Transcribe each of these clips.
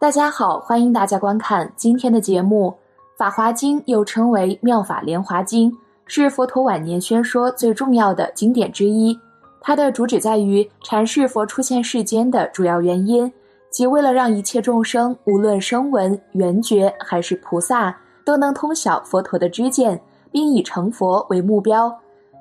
大家好，欢迎大家观看今天的节目。《法华经》又称为《妙法莲华经》，是佛陀晚年宣说最重要的经典之一。它的主旨在于阐释佛出现世间的主要原因，即为了让一切众生，无论声闻、缘觉还是菩萨，都能通晓佛陀的知见，并以成佛为目标。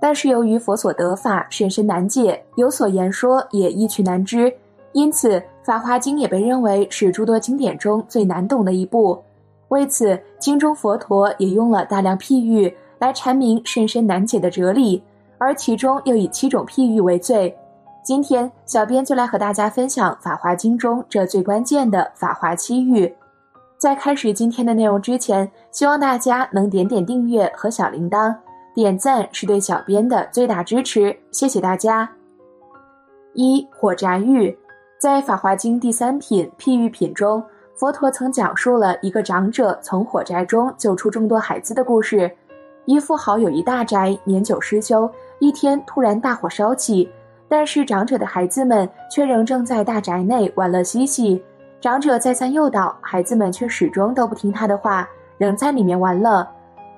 但是由于佛所得法甚深难解，有所言说也易趣难知，因此《法华经》也被认为是诸多经典中最难懂的一部。为此，经中佛陀也用了大量譬喻来阐明甚深难解的哲理，而其中又以七种譬喻为最。今天，小编就来和大家分享《法华经》中这最关键的法华七喻。在开始今天的内容之前，希望大家能点点订阅和小铃铛，点赞是对小编的最大支持，谢谢大家。一火宅喻，在《法华经》第三品譬喻品中。佛陀曾讲述了一个长者从火灾中救出众多孩子的故事。一富豪有一大宅，年久失修，一天突然大火烧起，但是长者的孩子们却仍正在大宅内玩乐嬉戏。长者再三诱导，孩子们却始终都不听他的话，仍在里面玩乐。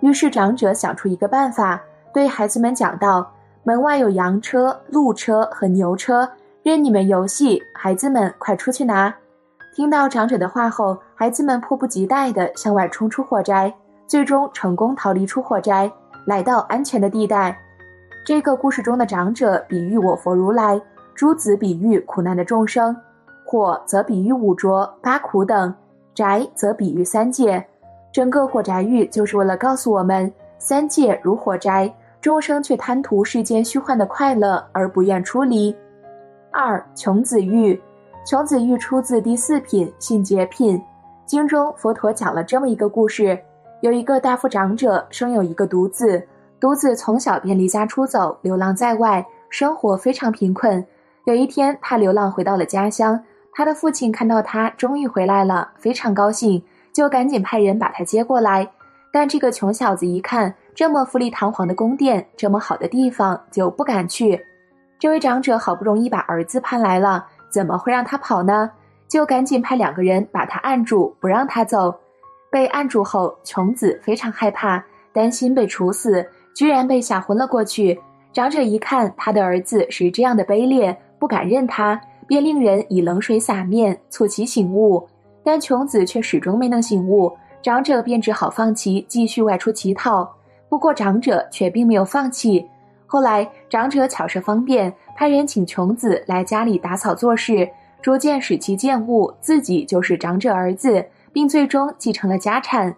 于是长者想出一个办法，对孩子们讲道：“门外有羊车、鹿车和牛车，任你们游戏，孩子们快出去拿。”听到长者的话后，孩子们迫不及待地向外冲出火灾，最终成功逃离出火灾，来到安全的地带。这个故事中的长者比喻我佛如来，诸子比喻苦难的众生，火则比喻五浊八苦等，宅则比喻三界。整个火宅喻就是为了告诉我们，三界如火宅，众生却贪图世间虚幻的快乐而不愿出离。二穷子玉。穷子玉出自第四品信解品，经中佛陀讲了这么一个故事：有一个大富长者生有一个独子，独子从小便离家出走，流浪在外，生活非常贫困。有一天，他流浪回到了家乡，他的父亲看到他终于回来了，非常高兴，就赶紧派人把他接过来。但这个穷小子一看这么富丽堂皇的宫殿，这么好的地方，就不敢去。这位长者好不容易把儿子盼来了。怎么会让他跑呢？就赶紧派两个人把他按住，不让他走。被按住后，穷子非常害怕，担心被处死，居然被吓昏了过去。长者一看他的儿子是这样的卑劣，不敢认他，便令人以冷水洒面，促其醒悟。但穷子却始终没能醒悟，长者便只好放弃，继续外出乞讨。不过长者却并没有放弃。后来，长者巧设方便，派人请穷子来家里打扫做事，逐渐使其见悟自己就是长者儿子，并最终继承了家产。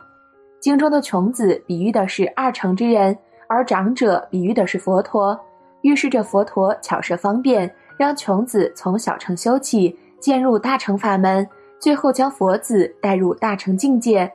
经中的穷子比喻的是二乘之人，而长者比喻的是佛陀，预示着佛陀巧设方便，让穷子从小乘修起，渐入大乘法门，最后将佛子带入大乘境界。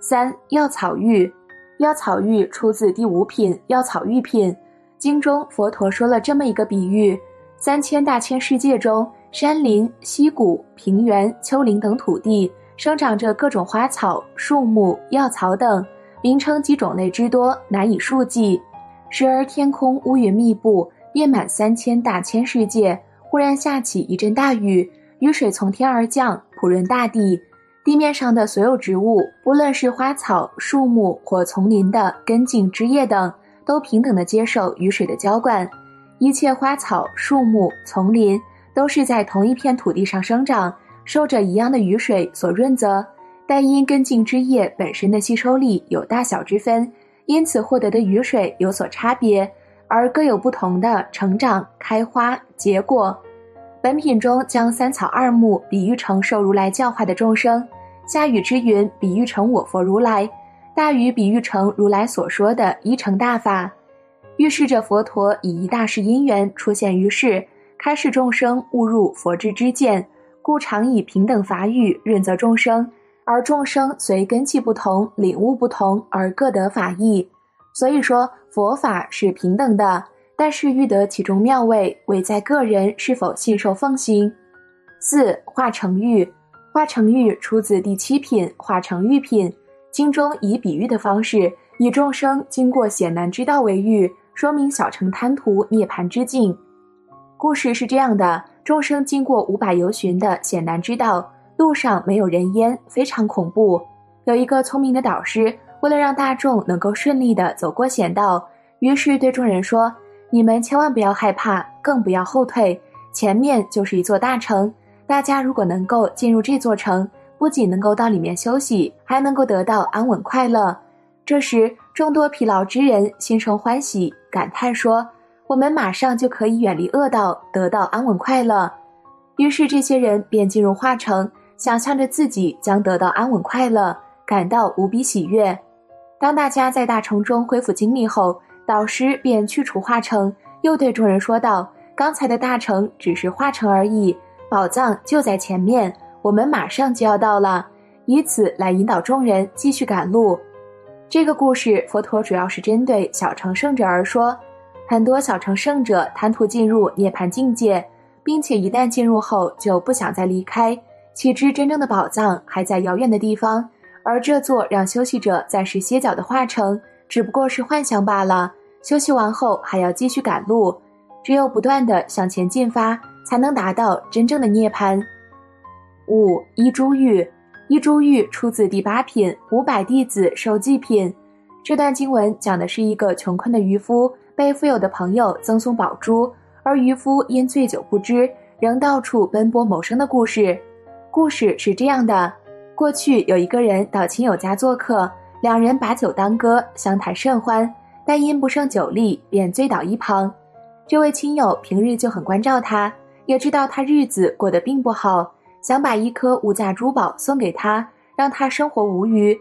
三药草喻，药草喻出自第五品药草喻品。经中，佛陀说了这么一个比喻：三千大千世界中，山林、溪谷、平原、丘陵等土地，生长着各种花草、树木、药草等，名称及种类之多，难以数计。时而天空乌云密布，遍满三千大千世界。忽然下起一阵大雨，雨水从天而降，普润大地。地面上的所有植物，不论是花草、树木或丛林的根茎、枝叶等。都平等的接受雨水的浇灌，一切花草、树木、丛林都是在同一片土地上生长，受着一样的雨水所润泽，但因根茎枝叶本身的吸收力有大小之分，因此获得的雨水有所差别，而各有不同的成长、开花、结果。本品中将三草二木比喻成受如来教化的众生，下雨之云比喻成我佛如来。大禹比喻成如来所说的一乘大法，预示着佛陀以一大事因缘出现于世，开示众生误入佛之见，故常以平等法语润泽众生，而众生随根器不同，领悟不同而各得法义。所以说佛法是平等的，但是欲得其中妙味，唯在个人是否信受奉行。四化成玉，化成玉出自第七品化成玉品。经中以比喻的方式，以众生经过险难之道为喻，说明小乘贪图涅槃之境。故事是这样的：众生经过五百由旬的险难之道，路上没有人烟，非常恐怖。有一个聪明的导师，为了让大众能够顺利的走过险道，于是对众人说：“你们千万不要害怕，更不要后退，前面就是一座大城。大家如果能够进入这座城，不仅能够到里面休息，还能够得到安稳快乐。”这时，众多疲劳之人心生欢喜，感叹说：“我们马上就可以远离恶道，得到安稳快乐。”于是，这些人便进入化城。想象着自己将得到安稳快乐，感到无比喜悦。当大家在大城中恢复精力后，导师便去除化城，又对众人说道：“刚才的大城只是化城而已，宝藏就在前面，我们马上就要到了。”以此来引导众人继续赶路。这个故事，佛陀主要是针对小乘圣者而说。很多小乘圣者贪图进入涅槃境界，并且一旦进入后就不想再离开。岂知真正的宝藏还在遥远的地方，而这座让休息者暂时歇脚的化城只不过是幻想罢了。休息完后还要继续赶路，只有不断的向前进发，才能达到真正的涅槃。五一珠玉，一珠玉出自第八品五百弟子受祭品。这段经文讲的是一个穷困的渔夫被富有的朋友赠送宝珠，而渔夫因醉酒不知，仍到处奔波谋生的故事。故事是这样的：过去有一个人到亲友家做客，两人把酒当歌，相谈甚欢，但因不胜酒力，便醉倒一旁。这位亲友平日就很关照他，也知道他日子过得并不好，想把一颗无价珠宝送给他，让他生活无虞。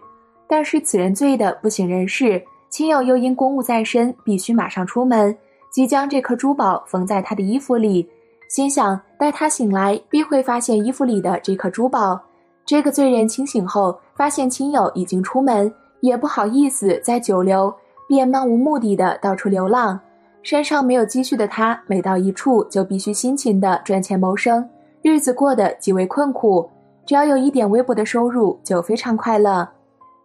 但是此人醉得不省人事，亲友又因公务在身，必须马上出门，即将这颗珠宝缝在他的衣服里。心想，待他醒来，必会发现衣服里的这颗珠宝。这个罪人清醒后，发现亲友已经出门，也不好意思再久留，便漫无目的的到处流浪。身上没有积蓄的他，每到一处就必须辛勤的赚钱谋生，日子过得极为困苦。只要有一点微薄的收入，就非常快乐。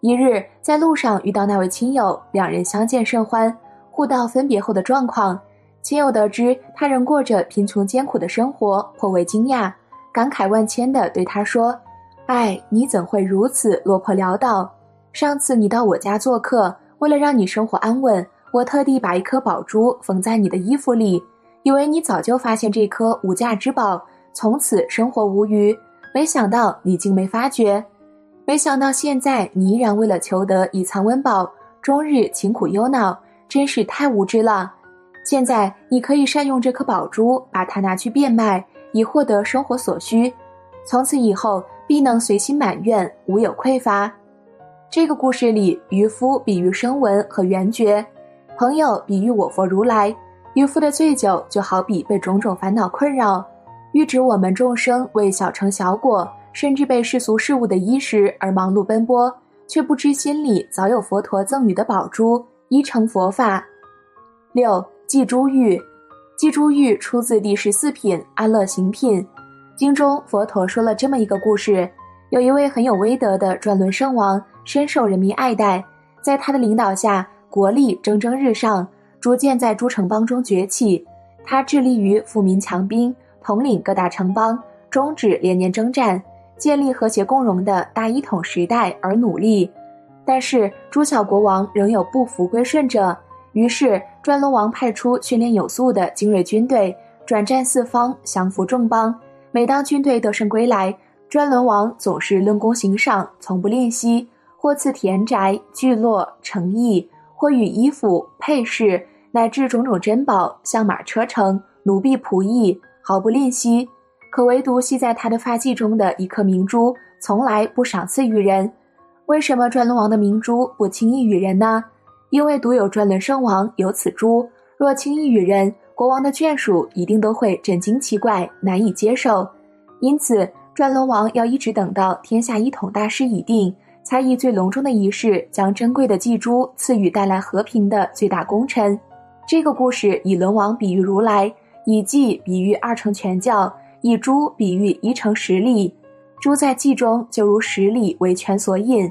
一日在路上遇到那位亲友，两人相见甚欢，互道分别后的状况。亲友得知他仍过着贫穷艰苦的生活，颇为惊讶，感慨万千地对他说：“哎，你怎会如此落魄潦倒？上次你到我家做客，为了让你生活安稳，我特地把一颗宝珠缝在你的衣服里，以为你早就发现这颗无价之宝，从此生活无虞。没想到你竟没发觉，没想到现在你依然为了求得以藏温饱，终日勤苦忧恼，真是太无知了。”现在你可以善用这颗宝珠，把它拿去变卖，以获得生活所需。从此以后，必能随心满愿，无有匮乏。这个故事里，渔夫比喻声闻和缘觉，朋友比喻我佛如来。渔夫的醉酒就好比被种种烦恼困扰，喻指我们众生为小成小果，甚至被世俗事物的衣食而忙碌奔波，却不知心里早有佛陀赠予的宝珠，依成佛法。六。祭珠玉，祭珠玉出自第十四品安乐行品。经中佛陀说了这么一个故事：有一位很有威德的转轮圣王，深受人民爱戴，在他的领导下，国力蒸蒸日上，逐渐在诸城邦中崛起。他致力于富民强兵，统领各大城邦，终止连年征战，建立和谐共荣的大一统时代而努力。但是诸小国王仍有不服归顺者。于是，转轮王派出训练有素的精锐军队，转战四方，降服众邦。每当军队得胜归来，转轮王总是论功行赏，从不吝惜，或赐田宅、聚落、城邑，或与衣服、配饰，乃至种种珍宝、象马车乘、奴婢仆役，毫不吝惜。可唯独系在他的发髻中的一颗明珠，从来不赏赐于人。为什么转轮王的明珠不轻易与人呢？因为独有转轮圣王有此珠，若轻易与人，国王的眷属一定都会震惊奇怪，难以接受。因此，转轮王要一直等到天下一统大势已定，才以最隆重的仪式将珍贵的祭珠赐予带来和平的最大功臣。这个故事以轮王比喻如来，以计比喻二乘全教，以珠比喻一乘十力。珠在计中就如十里为全所引。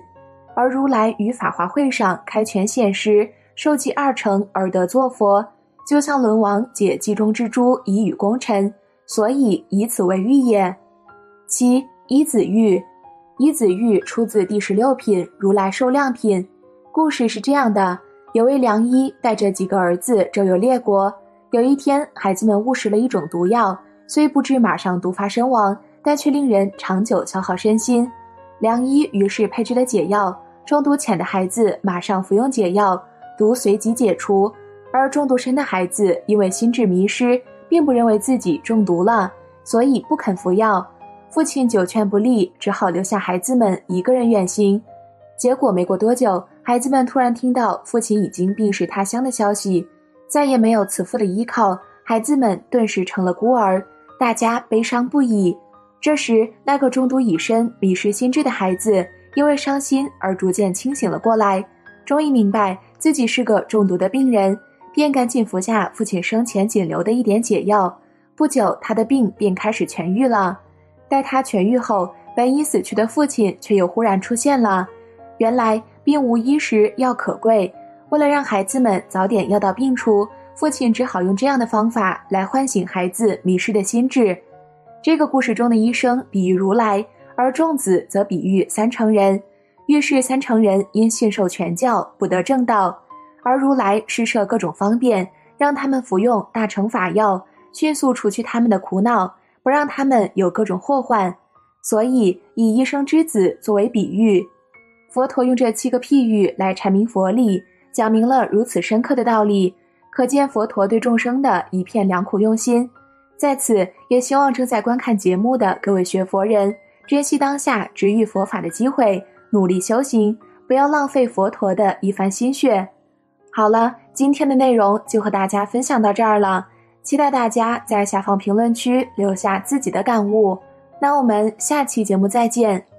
而如来于法华会上开权显实，受记二成而得作佛，就像轮王解计中之珠以与功臣，所以以此为喻也。七一子玉，一子玉出自第十六品如来受量品。故事是这样的：有位良医带着几个儿子周游列国。有一天，孩子们误食了一种毒药，虽不知马上毒发身亡，但却令人长久消耗身心。良医于是配制了解药，中毒浅的孩子马上服用解药，毒随即解除；而中毒深的孩子因为心智迷失，并不认为自己中毒了，所以不肯服药。父亲久劝不利，只好留下孩子们一个人远行。结果没过多久，孩子们突然听到父亲已经病逝他乡的消息，再也没有慈父的依靠，孩子们顿时成了孤儿，大家悲伤不已。这时，那个中毒已深、迷失心智的孩子，因为伤心而逐渐清醒了过来，终于明白自己是个中毒的病人，便赶紧服下父亲生前仅留的一点解药。不久，他的病便开始痊愈了。待他痊愈后，本已死去的父亲却又忽然出现了。原来病无医时药可贵，为了让孩子们早点药到病除，父亲只好用这样的方法来唤醒孩子迷失的心智。这个故事中的医生比喻如来，而仲子则比喻三成人。预示三成人因信受权教不得正道，而如来施设各种方便，让他们服用大乘法药，迅速除去他们的苦恼。不让他们有各种祸患，所以以医生之子作为比喻。佛陀用这七个譬喻来阐明佛理，讲明了如此深刻的道理，可见佛陀对众生的一片良苦用心。在此，也希望正在观看节目的各位学佛人，珍惜当下直遇佛法的机会，努力修行，不要浪费佛陀的一番心血。好了，今天的内容就和大家分享到这儿了。期待大家在下方评论区留下自己的感悟，那我们下期节目再见。